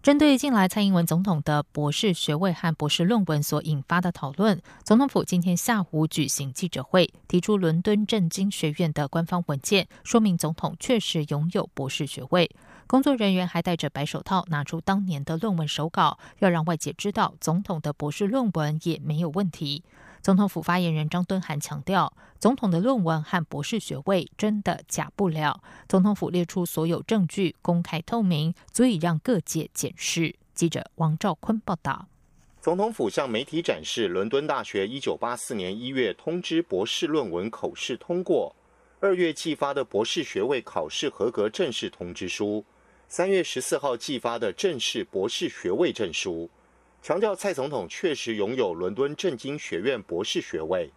针对近来蔡英文总统的博士学位和博士论文所引发的讨论，总统府今天下午举行记者会，提出伦敦政经学院的官方文件，说明总统确实拥有博士学位。工作人员还戴着白手套，拿出当年的论文手稿，要让外界知道总统的博士论文也没有问题。总统府发言人张敦涵强调，总统的论文和博士学位真的假不了。总统府列出所有证据，公开透明，足以让各界检视。记者王兆坤报道。总统府向媒体展示伦敦大学一九八四年一月通知博士论文口试通过，二月寄发的博士学位考试合格正式通知书，三月十四号寄发的正式博士学位证书。强调蔡总统确实拥有伦敦政经学院博士学位。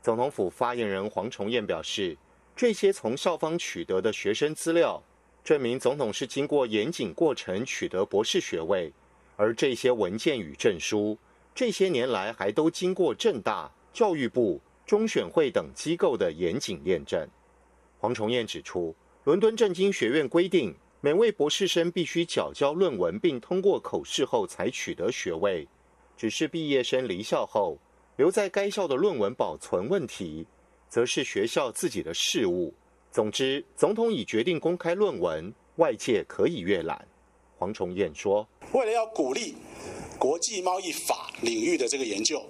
总统府发言人黄崇彦表示，这些从校方取得的学生资料，证明总统是经过严谨过程取得博士学位，而这些文件与证书，这些年来还都经过政大、教育部、中选会等机构的严谨验证。黄崇彦指出，伦敦政经学院规定。每位博士生必须缴交论文，并通过口试后才取得学位。只是毕业生离校后留在该校的论文保存问题，则是学校自己的事务。总之，总统已决定公开论文，外界可以阅览。黄崇彦说：“为了要鼓励国际贸易法领域的这个研究，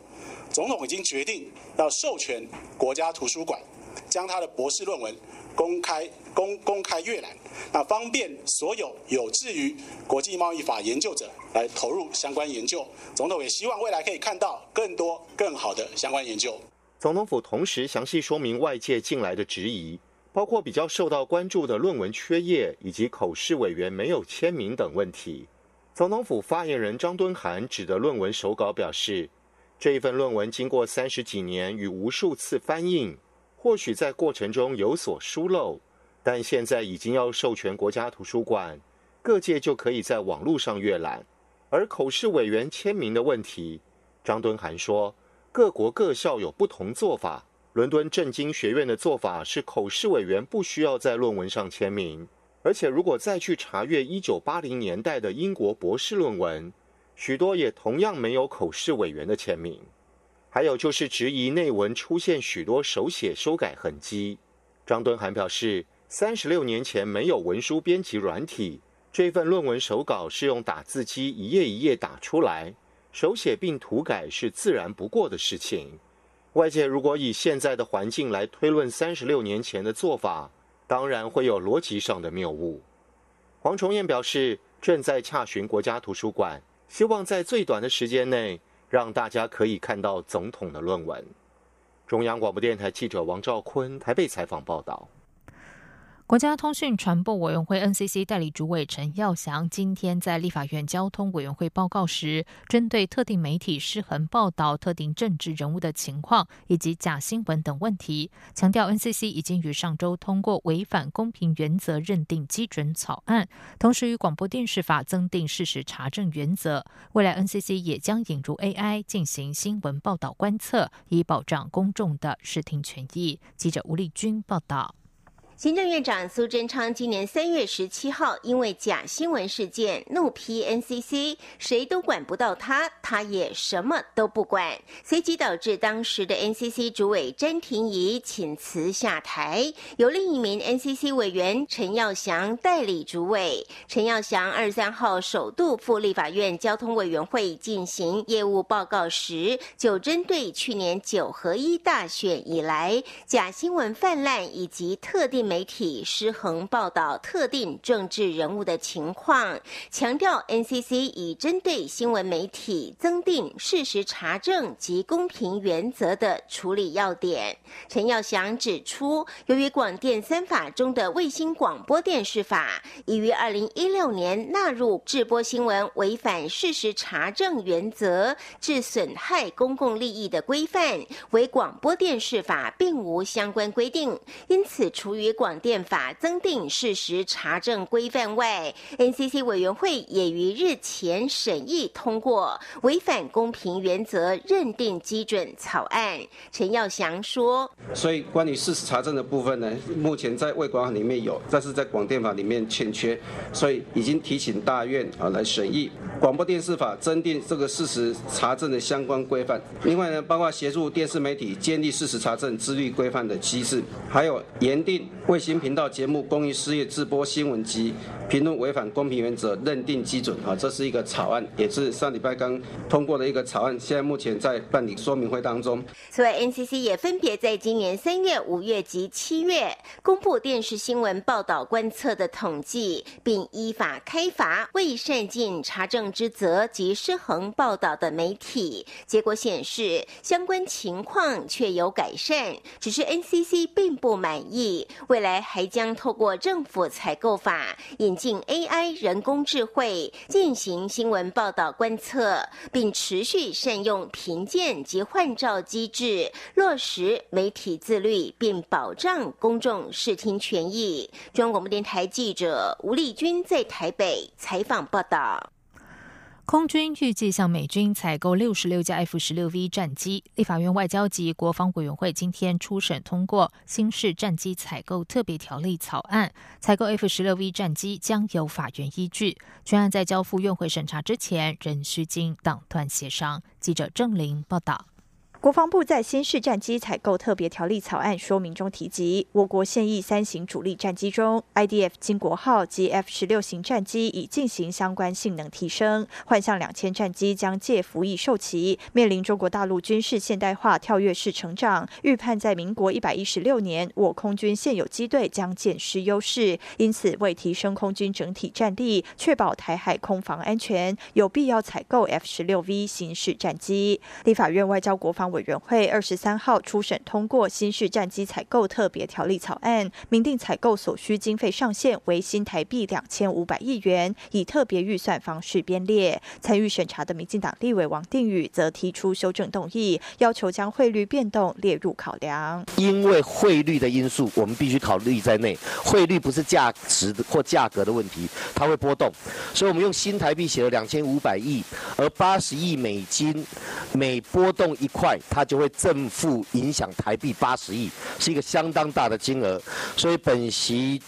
总统已经决定要授权国家图书馆将他的博士论文。”公开公公开阅览，那方便所有有志于国际贸易法研究者来投入相关研究。总统也希望未来可以看到更多更好的相关研究。总统府同时详细说明外界近来的质疑，包括比较受到关注的论文缺页以及口试委员没有签名等问题。总统府发言人张敦涵指的论文手稿表示，这一份论文经过三十几年与无数次翻印。或许在过程中有所疏漏，但现在已经要授权国家图书馆，各界就可以在网络上阅览。而口试委员签名的问题，张敦涵说，各国各校有不同做法。伦敦政经学院的做法是，口试委员不需要在论文上签名，而且如果再去查阅一九八零年代的英国博士论文，许多也同样没有口试委员的签名。还有就是质疑内文出现许多手写修改痕迹。张敦涵表示，三十六年前没有文书编辑软体，这份论文手稿是用打字机一页一页打出来，手写并涂改是自然不过的事情。外界如果以现在的环境来推论三十六年前的做法，当然会有逻辑上的谬误。黄崇彦表示，正在洽询国家图书馆，希望在最短的时间内。让大家可以看到总统的论文。中央广播电台记者王兆坤台北采访报道。国家通讯传播委员会 NCC 代理主委陈耀祥今天在立法院交通委员会报告时，针对特定媒体失衡报道特定政治人物的情况以及假新闻等问题，强调 NCC 已经于上周通过违反公平原则认定基准草案，同时与广播电视法增订事实查证原则。未来 NCC 也将引入 AI 进行新闻报道观测，以保障公众的视听权益。记者吴丽君报道。行政院长苏贞昌今年三月十七号因为假新闻事件怒批 NCC，谁都管不到他，他也什么都不管，随即导致当时的 NCC 主委詹廷仪请辞下台，由另一名 NCC 委员陈耀祥代理主委。陈耀祥二十三号首度赴立法院交通委员会进行业务报告时，就针对去年九合一大选以来假新闻泛滥以及特定。媒体失衡报道特定政治人物的情况，强调 NCC 已针对新闻媒体增订事实查证及公平原则的处理要点。陈耀祥指出，由于广电三法中的卫星广播电视法已于二零一六年纳入制播新闻违反事实查证原则致损害公共利益的规范，为广播电视法并无相关规定，因此除于广电法增订事实查证规范外，NCC 委员会也于日前审议通过违反公平原则认定基准草案。陈耀祥说：“所以关于事实查证的部分呢，目前在卫管法里面有，但是在广电法里面欠缺，所以已经提请大院啊来审议广播电视法增订这个事实查证的相关规范。另外呢，包括协助电视媒体建立事实查证自律规范的机制，还有严定卫星频道节目公益事业直播新闻及评论违反公平原则认定基准啊，这是一个草案，也是上礼拜刚通过的一个草案，现在目前在办理说明会当中。此外，NCC 也分别在今年三月、五月及七月公布电视新闻报道观测的统计，并依法开罚未善尽查证之责及失衡报道的媒体。结果显示，相关情况确有改善，只是 NCC 并不满意。未来还将透过政府采购法引进 AI 人工智慧进行新闻报道观测，并持续善用评鉴及换照机制，落实媒体自律，并保障公众视听权益。中央广播电台记者吴丽君在台北采访报道。空军预计向美军采购六十六架 F 十六 V 战机。立法院外交及国防委员会今天初审通过新式战机采购特别条例草案，采购 F 十六 V 战机将由法院依据。全案在交付院会审查之前，仍需经党团协商。记者郑玲报道。国防部在新式战机采购特别条例草案说明中提及，我国现役三型主力战机中，IDF 金国号及 F 十六型战机已进行相关性能提升，幻象两千战机将借服役受旗，面临中国大陆军事现代化跳跃式成长，预判在民国一百一十六年，我空军现有机队将渐失优势，因此为提升空军整体战力，确保台海空防安全，有必要采购 F 十六 V 新式战机。立法院外交国防。委员会二十三号初审通过新式战机采购特别条例草案，明定采购所需经费上限为新台币两千五百亿元，以特别预算方式编列。参与审查的民进党立委王定宇则提出修正动议，要求将汇率变动列入考量。因为汇率的因素，我们必须考虑在内。汇率不是价值或价格的问题，它会波动，所以我们用新台币写了两千五百亿，而八十亿美金每波动一块。它就会正负影响台币八十亿，是一个相当大的金额，所以本席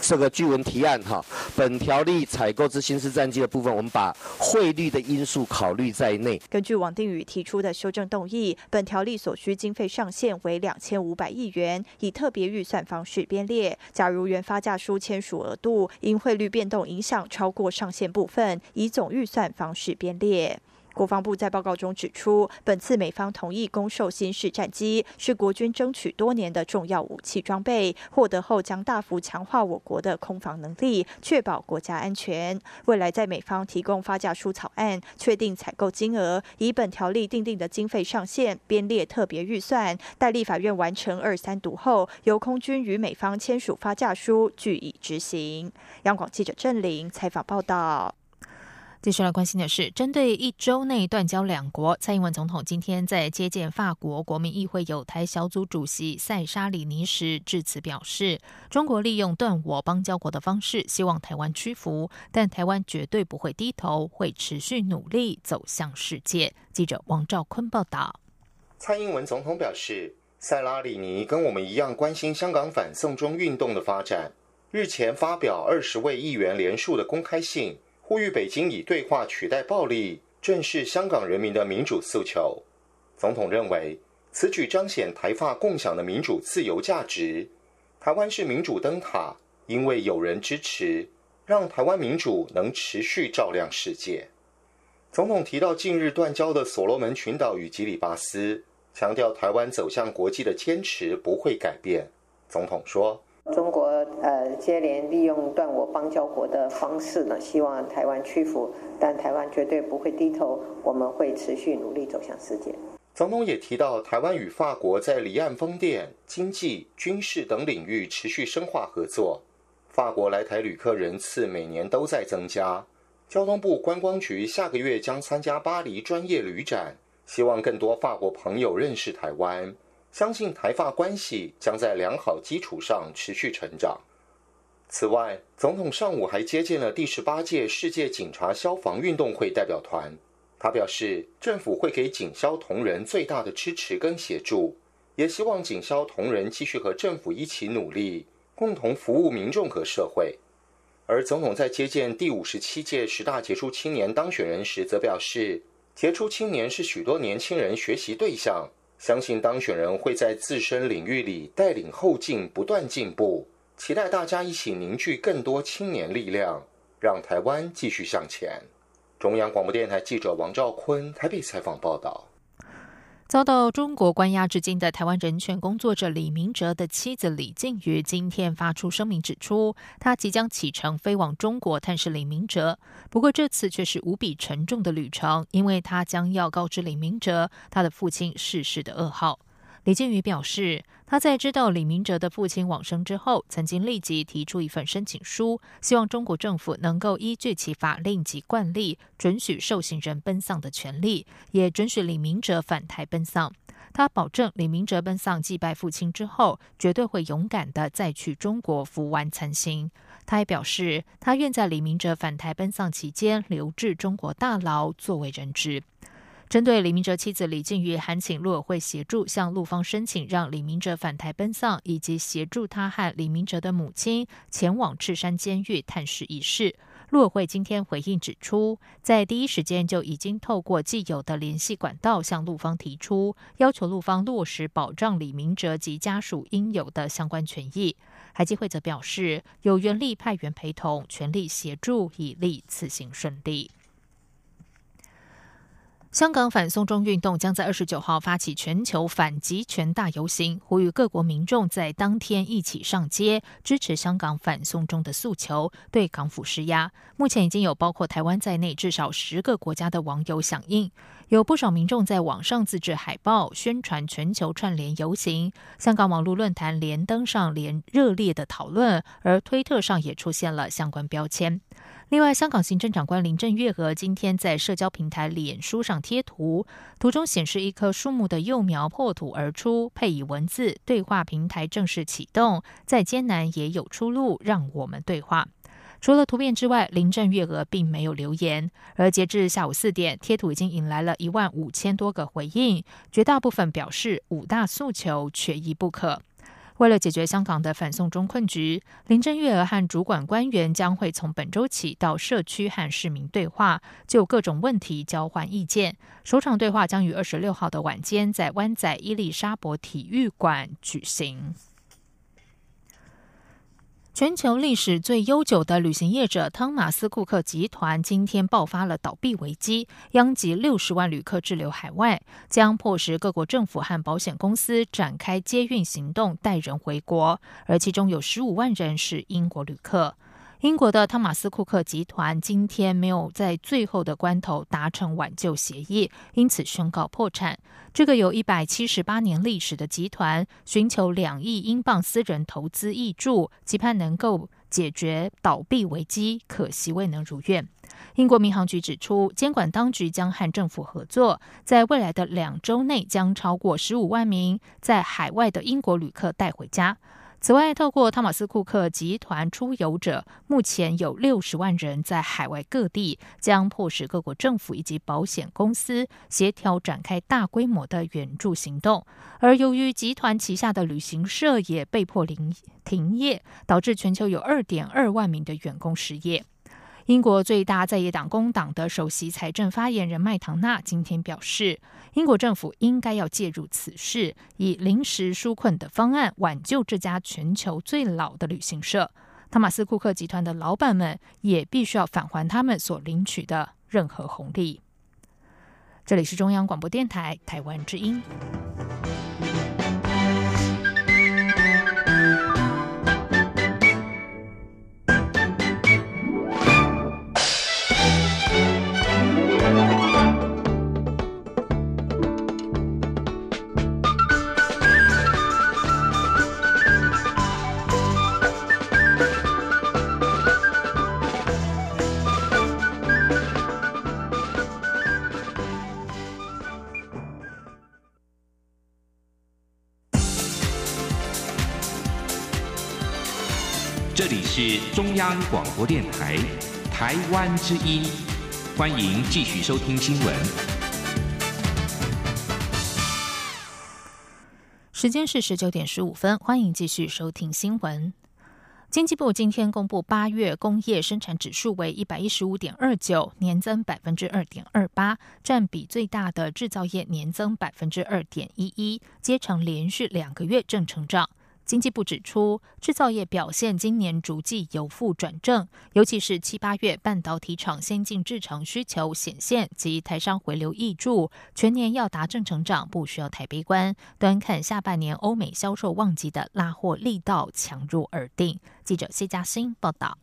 这个据文提案哈，本条例采购之新式战机的部分，我们把汇率的因素考虑在内。根据王定宇提出的修正动议，本条例所需经费上限为两千五百亿元，以特别预算方式编列。假如原发价书签署额度因汇率变动影响超过上限部分，以总预算方式编列。国防部在报告中指出，本次美方同意供售新式战机，是国军争取多年的重要武器装备，获得后将大幅强化我国的空防能力，确保国家安全。未来在美方提供发价书草案，确定采购金额，以本条例定定的经费上限编列特别预算，待立法院完成二三读后，由空军与美方签署发价书，据以执行。央广记者郑玲采访报道。接下来关心的是，针对一周内断交两国，蔡英文总统今天在接见法国国民议会友台小组主席塞沙里尼时致辞表示，中国利用断我邦交国的方式，希望台湾屈服，但台湾绝对不会低头，会持续努力走向世界。记者王兆坤报道。蔡英文总统表示，塞拉里尼跟我们一样关心香港反送中运动的发展，日前发表二十位议员联署的公开信。呼吁北京以对话取代暴力，正视香港人民的民主诉求。总统认为，此举彰显台发共享的民主自由价值。台湾是民主灯塔，因为有人支持，让台湾民主能持续照亮世界。总统提到近日断交的所罗门群岛与吉里巴斯，强调台湾走向国际的坚持不会改变。总统说，中国呃接连利用断我邦交国的方式呢，希望台湾屈服，但台湾绝对不会低头，我们会持续努力走向世界。总统也提到，台湾与法国在离岸风电、经济、军事等领域持续深化合作。法国来台旅客人次每年都在增加。交通部观光局下个月将参加巴黎专业旅展，希望更多法国朋友认识台湾。相信台法关系将在良好基础上持续成长。此外，总统上午还接见了第十八届世界警察消防运动会代表团。他表示，政府会给警消同仁最大的支持跟协助，也希望警消同仁继续和政府一起努力，共同服务民众和社会。而总统在接见第五十七届十大杰出青年当选人时，则表示，杰出青年是许多年轻人学习对象，相信当选人会在自身领域里带领后进，不断进步，期待大家一起凝聚更多青年力量，让台湾继续向前。中央广播电台记者王兆坤台北采访报道：遭到中国关押至今的台湾人权工作者李明哲的妻子李静瑜今天发出声明，指出他即将启程飞往中国探视李明哲。不过这次却是无比沉重的旅程，因为他将要告知李明哲他的父亲逝世的噩耗。李建宇表示，他在知道李明哲的父亲往生之后，曾经立即提出一份申请书，希望中国政府能够依据其法令及惯例，准许受刑人奔丧的权利，也准许李明哲返台奔丧。他保证，李明哲奔丧祭拜父亲之后，绝对会勇敢的再去中国服完残刑。他还表示，他愿在李明哲返台奔丧期间留置中国大牢，作为人质。针对李明哲妻子李静瑜，函请陆委会协助向陆方申请，让李明哲返台奔丧，以及协助他和李明哲的母亲前往赤山监狱探视一事。陆委会今天回应指出，在第一时间就已经透过既有的联系管道向陆方提出，要求陆方落实保障李明哲及家属应有的相关权益。海基会则表示，有原力派员陪同，全力协助，以利此行顺利。香港反送中运动将在二十九号发起全球反极权大游行，呼吁各国民众在当天一起上街，支持香港反送中的诉求，对港府施压。目前已经有包括台湾在内至少十个国家的网友响应，有不少民众在网上自制海报，宣传全球串联游行。香港网络论坛连登上连热烈的讨论，而推特上也出现了相关标签。另外，香港行政长官林郑月娥今天在社交平台脸书上贴图，图中显示一棵树木的幼苗破土而出，配以文字：“对话平台正式启动，再艰难也有出路，让我们对话。”除了图片之外，林郑月娥并没有留言。而截至下午四点，贴图已经引来了一万五千多个回应，绝大部分表示五大诉求缺一不可。为了解决香港的反送中困局，林郑月娥和主管官员将会从本周起到社区和市民对话，就各种问题交换意见。首场对话将于二十六号的晚间在湾仔伊丽莎伯体育馆举行。全球历史最悠久的旅行业者汤马斯库克集团今天爆发了倒闭危机，殃及六十万旅客滞留海外，将迫使各国政府和保险公司展开接运行动，带人回国，而其中有十五万人是英国旅客。英国的汤马斯库克集团今天没有在最后的关头达成挽救协议，因此宣告破产。这个有一百七十八年历史的集团寻求两亿英镑私人投资挹注，期盼能够解决倒闭危机，可惜未能如愿。英国民航局指出，监管当局将和政府合作，在未来的两周内将超过十五万名在海外的英国旅客带回家。此外，透过汤马斯库克集团出游者，目前有六十万人在海外各地，将迫使各国政府以及保险公司协调展开大规模的援助行动。而由于集团旗下的旅行社也被迫停停业，导致全球有二点二万名的员工失业。英国最大在野党工党的首席财政发言人麦唐纳今天表示，英国政府应该要介入此事，以临时纾困的方案挽救这家全球最老的旅行社。汤马斯库克集团的老板们也必须要返还他们所领取的任何红利。这里是中央广播电台台湾之音。这里是中央广播电台台湾之音，欢迎继续收听新闻。时间是十九点十五分，欢迎继续收听新闻。经济部今天公布八月工业生产指数为一百一十五点二九，年增百分之二点二八，占比最大的制造业年增百分之二点一一，接成连续两个月正成长。经济部指出，制造业表现今年逐季由负转正，尤其是七八月半导体厂先进制程需求显现及台商回流挹注，全年要达正成长不需要太悲观。端看下半年欧美销售旺季的拉货力道强弱而定。记者谢嘉欣报道。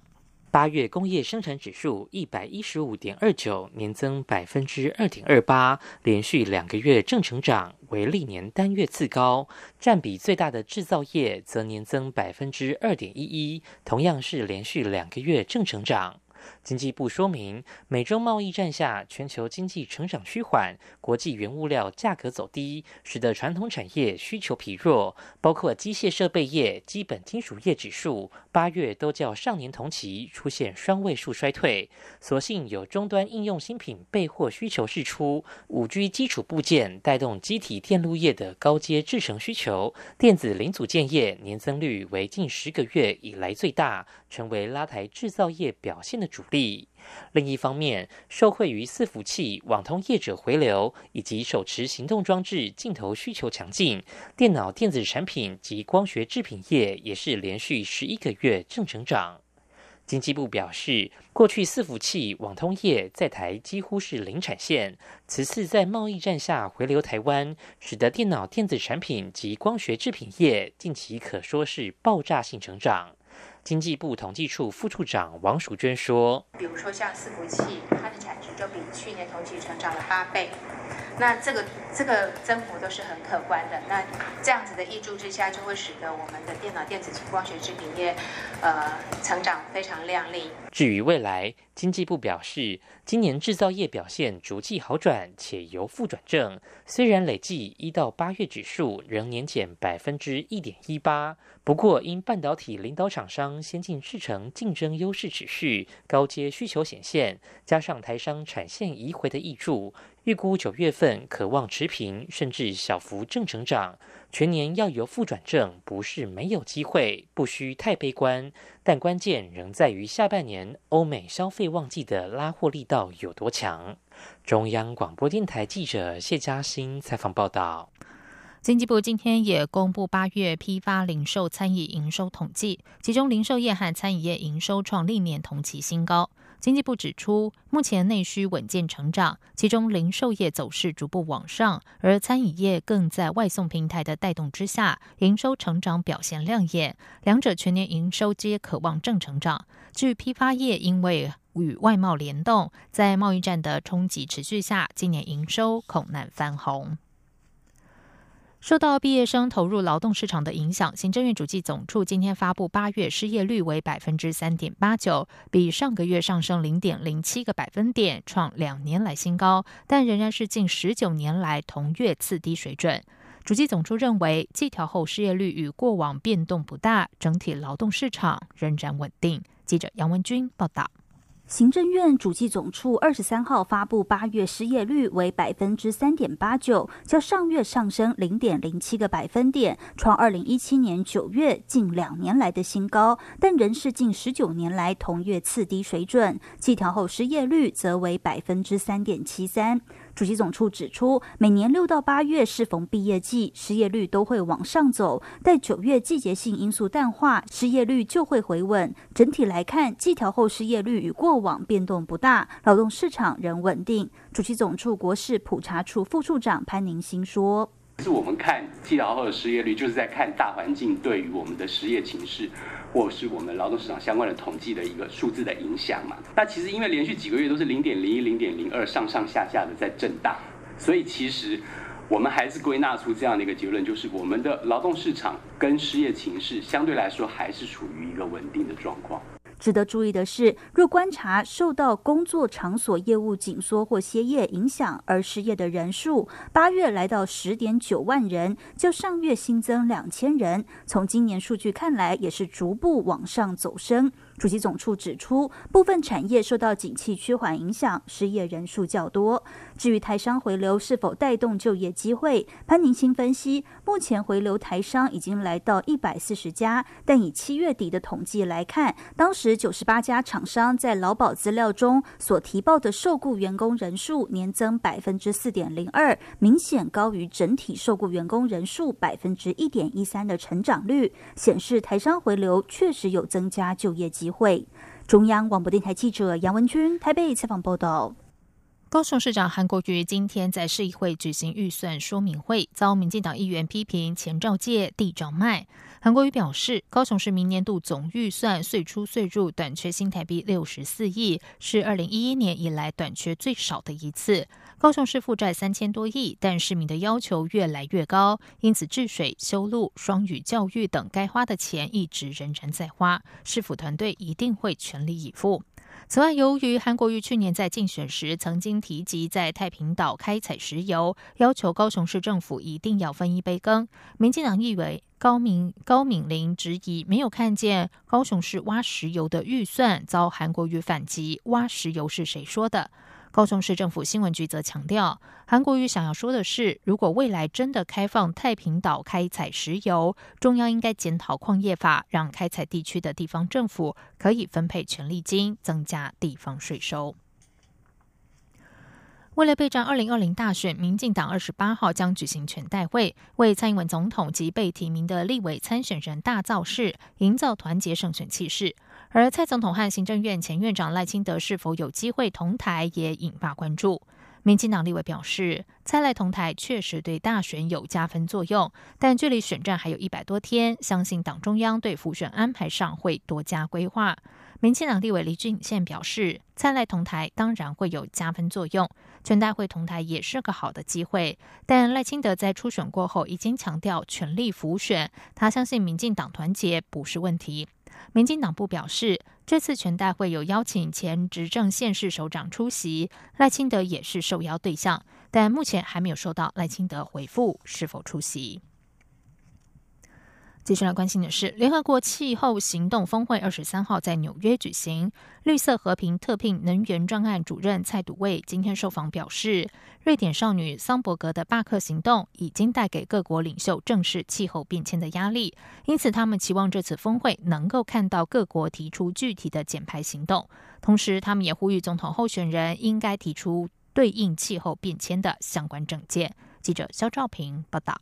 八月工业生产指数一百一十五点二九，年增百分之二点二八，连续两个月正成长，为历年单月次高。占比最大的制造业则年增百分之二点一一，同样是连续两个月正成长。经济部说明，美中贸易战下，全球经济成长趋缓，国际原物料价格走低，使得传统产业需求疲弱，包括机械设备业、基本金属业指数，八月都较上年同期出现双位数衰退。所幸有终端应用新品备货需求释出，五 G 基础部件带动机体电路业的高阶制程需求，电子零组件业年增率为近十个月以来最大，成为拉抬制造业表现的。主力。另一方面，受惠于伺服器、网通业者回流，以及手持行动装置镜头需求强劲，电脑电子产品及光学制品业也是连续十一个月正成长。经济部表示，过去伺服器、网通业在台几乎是零产线，此次在贸易战下回流台湾，使得电脑电子产品及光学制品业近期可说是爆炸性成长。经济部统计处副处长王淑娟说：“比如说像伺服器，它的产值就比去年同期成长了八倍，那这个这个增幅都是很可观的。那这样子的挹注之下，就会使得我们的电脑电子及光学制品业，呃，成长非常亮丽。至于未来，经济部表示，今年制造业表现逐季好转，且由负转正。虽然累计一到八月指数仍年减百分之一点一八。”不过，因半导体领导厂商先进制程竞争优势持续，高阶需求显现，加上台商产线移回的益助，预估九月份可望持平甚至小幅正成长。全年要由负转正，不是没有机会，不需太悲观。但关键仍在于下半年欧美消费旺季的拉货力道有多强。中央广播电台记者谢嘉欣采访报道。经济部今天也公布八月批发、零售、餐饮营收统计，其中零售业和餐饮业营收创历年同期新高。经济部指出，目前内需稳健成长，其中零售业走势逐步往上，而餐饮业更在外送平台的带动之下，营收成长表现亮眼，两者全年营收皆渴望正成长。据批发业，因为与外贸联动，在贸易战的冲击持续下，今年营收恐难翻红。受到毕业生投入劳动市场的影响，行政院主计总处今天发布，八月失业率为百分之三点八九，比上个月上升零点零七个百分点，创两年来新高，但仍然是近十九年来同月次低水准。主计总处认为，计调后失业率与过往变动不大，整体劳动市场仍然稳定。记者杨文君报道。行政院主计总处二十三号发布，八月失业率为百分之三点八九，较上月上升零点零七个百分点，创二零一七年九月近两年来的新高，但仍是近十九年来同月次低水准。计调后失业率则为百分之三点七三。主席总处指出，每年六到八月适逢毕业季，失业率都会往上走，待九月季节性因素淡化，失业率就会回稳。整体来看，季调后失业率与过往变动不大，劳动市场仍稳定。主席总处国事普查处副处长潘宁新说。是我们看季调后的失业率，就是在看大环境对于我们的失业情势，或是我们劳动市场相关的统计的一个数字的影响嘛。那其实因为连续几个月都是零点零一、零点零二上上下下的在震荡，所以其实我们还是归纳出这样的一个结论，就是我们的劳动市场跟失业情势相对来说还是处于一个稳定的状况。值得注意的是，若观察受到工作场所业务紧缩或歇业影响而失业的人数，八月来到十点九万人，较上月新增两千人。从今年数据看来，也是逐步往上走升。主席总处指出，部分产业受到景气趋缓影响，失业人数较多。至于台商回流是否带动就业机会，潘宁新分析，目前回流台商已经来到一百四十家，但以七月底的统计来看，当时九十八家厂商在劳保资料中所提报的受雇员工人数年增百分之四点零二，明显高于整体受雇员工人数百分之一点一三的成长率，显示台商回流确实有增加就业机。会会中央广播电台记者杨文君台北采访报道。高雄市长韩国瑜今天在市议会举行预算说明会，遭民进党议员批评前兆借地照卖。韩国瑜表示，高雄市明年度总预算岁出岁入短缺新台币六十四亿，是二零一一年以来短缺最少的一次。高雄市负债三千多亿，但市民的要求越来越高，因此治水、修路、双语教育等该花的钱一直仍然在花，市府团队一定会全力以赴。此外，由于韩国瑜去年在竞选时曾经提及在太平岛开采石油，要求高雄市政府一定要分一杯羹，民进党议委高明高敏玲质疑没有看见高雄市挖石油的预算，遭韩国瑜反击：挖石油是谁说的？高雄市政府新闻局则强调，韩国瑜想要说的是，如果未来真的开放太平岛开采石油，中央应该检讨矿业法，让开采地区的地方政府可以分配权利金，增加地方税收。为了备战二零二零大选，民进党二十八号将举行全代会，为蔡英文总统及被提名的立委参选人大造势，营造团结胜选气势。而蔡总统和行政院前院长赖清德是否有机会同台，也引发关注。民进党立委表示，蔡赖同台确实对大选有加分作用，但距离选战还有一百多天，相信党中央对复选安排上会多加规划。民进党立委李俊宪表示，蔡赖同台当然会有加分作用，全代会同台也是个好的机会。但赖清德在初选过后已经强调全力复选，他相信民进党团结不是问题。民进党部表示，这次全代会有邀请前执政县市首长出席，赖清德也是受邀对象，但目前还没有收到赖清德回复是否出席。接下来关心的是，联合国气候行动峰会二十三号在纽约举行。绿色和平特聘能源专案主任蔡笃卫今天受访表示，瑞典少女桑伯格的罢课行动已经带给各国领袖正视气候变迁的压力，因此他们期望这次峰会能够看到各国提出具体的减排行动。同时，他们也呼吁总统候选人应该提出对应气候变迁的相关政见。记者肖兆平报道。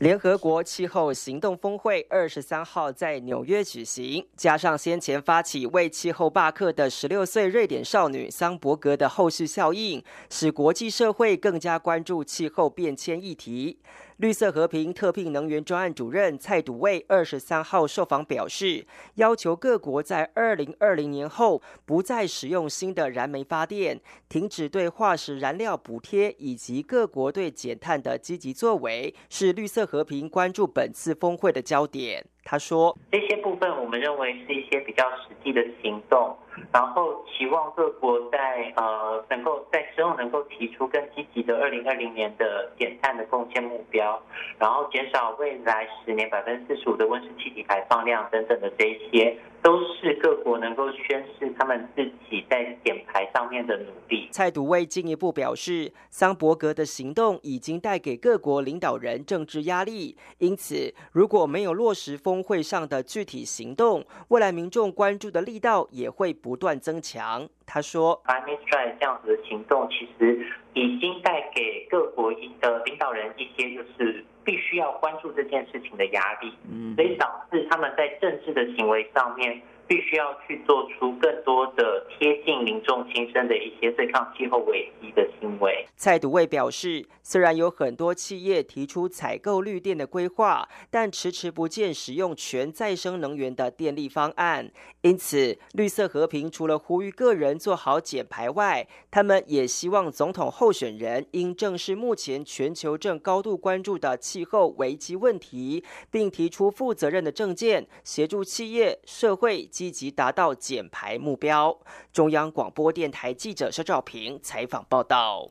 联合国气候行动峰会二十三号在纽约举行，加上先前发起为气候罢课的十六岁瑞典少女桑伯格的后续效应，使国际社会更加关注气候变迁议题。绿色和平特聘能源专案主任蔡笃卫二十三号受访表示，要求各国在二零二零年后不再使用新的燃煤发电，停止对化石燃料补贴，以及各国对减碳的积极作为，是绿色和平关注本次峰会的焦点。他说：“这些部分我们认为是一些比较实际的行动，然后期望各国在呃能够在之后能够提出更积极的二零二零年的减碳的贡献目标，然后减少未来十年百分之四十五的温室气体排放量等等的这一些。”都是各国能够宣示他们自己在减排上面的努力。蔡笃卫进一步表示，桑伯格的行动已经带给各国领导人政治压力，因此如果没有落实峰会上的具体行动，未来民众关注的力道也会不断增强。他说，Climate Strike 这样子的行动，其实已经带给各国的领导人一些就是必须要关注这件事情的压力，所以导致他们在政治的行为上面。必须要去做出更多的贴近民众心声的一些对抗气候危机的行为。蔡笃卫表示，虽然有很多企业提出采购绿电的规划，但迟迟不见使用全再生能源的电力方案。因此，绿色和平除了呼吁个人做好减排外，他们也希望总统候选人应正视目前全球正高度关注的气候危机问题，并提出负责任的政见，协助企业、社会及。积极达到减排目标。中央广播电台记者肖兆平采访报道。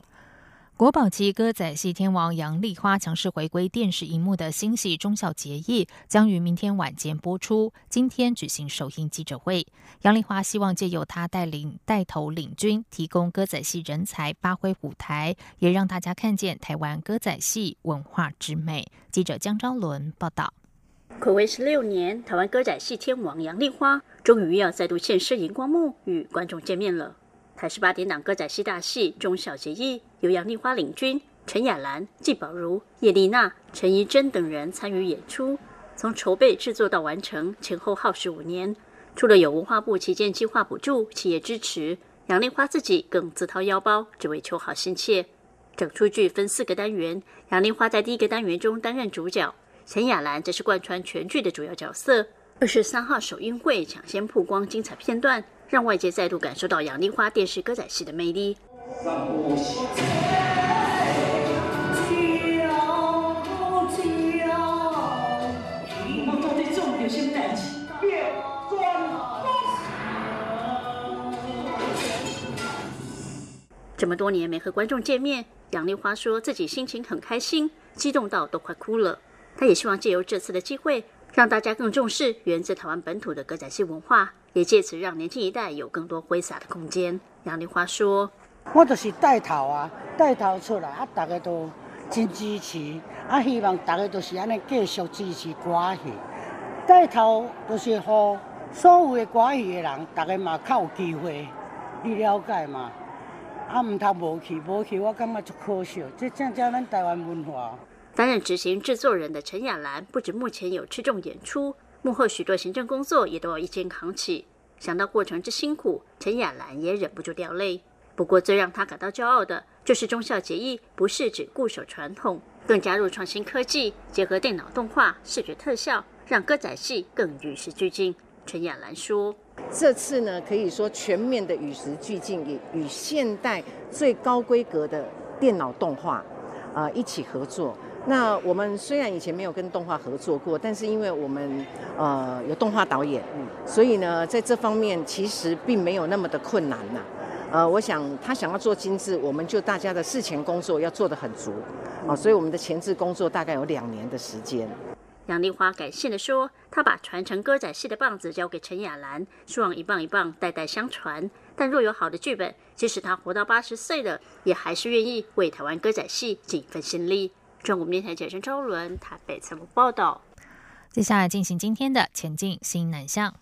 国宝级歌仔戏天王杨丽花强势回归电视荧幕的新戏《忠孝节义》将于明天晚间播出。今天举行首映记者会，杨丽花希望借由她带领带头领军，提供歌仔戏人才发挥舞台，也让大家看见台湾歌仔戏文化之美。记者江昭伦报道。暌违十六年，台湾歌仔戏天王杨丽花终于要再度现身荧光幕，与观众见面了。台十八点档歌仔戏大戏《忠小节义》由杨丽花领军，陈雅兰、纪宝如、叶丽娜、陈怡贞等人参与演出。从筹备制作到完成，前后耗时五年。除了有文化部旗舰计划补助、企业支持，杨丽花自己更自掏腰包，只为求好心切。整出剧分四个单元，杨丽花在第一个单元中担任主角，陈雅兰则是贯穿全剧的主要角色。二十三号首映会抢先曝光精彩片段。让外界再度感受到杨丽花电视歌仔戏的魅力。这么多年没和观众见面，杨丽花说自己心情很开心，激动到都快哭了。她也希望借由这次的机会。让大家更重视源自台湾本土的歌仔戏文化，也借此让年轻一代有更多挥洒的空间。杨丽花说：“我就是带头啊，带头出来啊，大家都真支持啊，希望大家都是安尼继续支持歌戏。带头就是和所有的歌戏的人，大家嘛较有机会，你了解嘛？啊，唔通无去，无去，我感觉就可惜。这正正咱台湾文化。”担任执行制作人的陈雅兰，不止目前有吃重演出，幕后许多行政工作也都要一肩扛起。想到过程之辛苦，陈雅兰也忍不住掉泪。不过，最让她感到骄傲的，就是忠孝节义不是只固守传统，更加入创新科技，结合电脑动画、视觉特效，让歌仔戏更与时俱进。陈雅兰说：“这次呢，可以说全面的与时俱进，也与现代最高规格的电脑动画啊一起合作。”那我们虽然以前没有跟动画合作过，但是因为我们呃有动画导演，所以呢，在这方面其实并没有那么的困难呐。呃，我想他想要做精致，我们就大家的事前工作要做得很足，啊，所以我们的前置工作大概有两年的时间。杨丽花感谢的说：“她把传承歌仔戏的棒子交给陈雅兰，希望一棒一棒代代相传。但若有好的剧本，即使她活到八十岁了，也还是愿意为台湾歌仔戏尽一份心力。”中国面台解生周伦台北采访报道。接下来进行今天的前进新南向。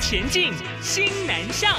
前进新南向。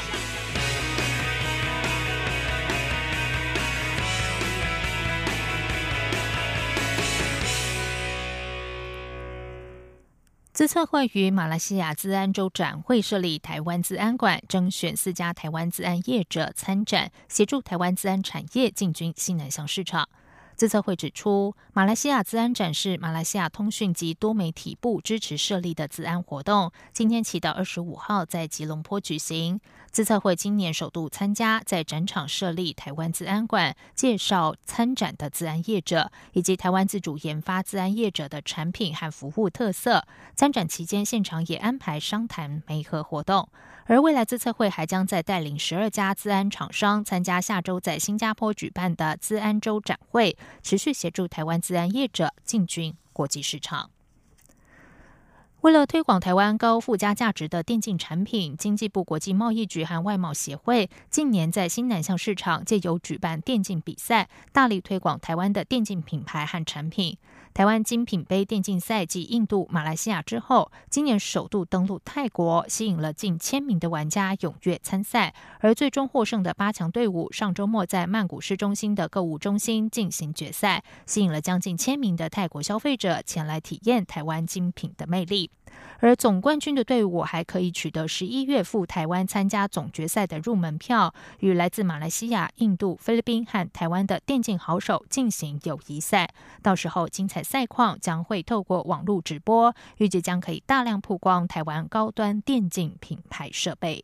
资策会于马来西亚资安州展会设立台湾资安馆，征选四家台湾资安业者参展，协助台湾资安产业进军新南向市场。自策会指出，马来西亚自安展是马来西亚通讯及多媒体部支持设立的自安活动，今天起到二十五号在吉隆坡举行。自策会今年首度参加，在展场设立台湾自安馆，介绍参展的自安业者以及台湾自主研发自安业者的产品和服务特色。参展期间，现场也安排商谈媒合活动。而未来资测会还将在带领十二家资安厂商参加下周在新加坡举办的资安周展会，持续协助台湾资安业者进军国际市场。为了推广台湾高附加价值的电竞产品，经济部国际贸易局和外贸协会近年在新南向市场借由举办电竞比赛，大力推广台湾的电竞品牌和产品。台湾精品杯电竞赛继印度、马来西亚之后，今年首度登陆泰国，吸引了近千名的玩家踊跃参赛。而最终获胜的八强队伍，上周末在曼谷市中心的购物中心进行决赛，吸引了将近千名的泰国消费者前来体验台湾精品的魅力。而总冠军的队伍还可以取得十一月赴台湾参加总决赛的入门票，与来自马来西亚、印度、菲律宾和台湾的电竞好手进行友谊赛。到时候精彩赛况将会透过网络直播，预计将可以大量曝光台湾高端电竞品牌设备。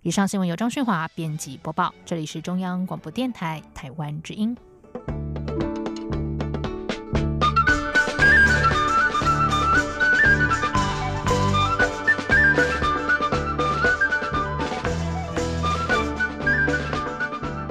以上新闻由张旭华编辑播报，这里是中央广播电台台湾之音。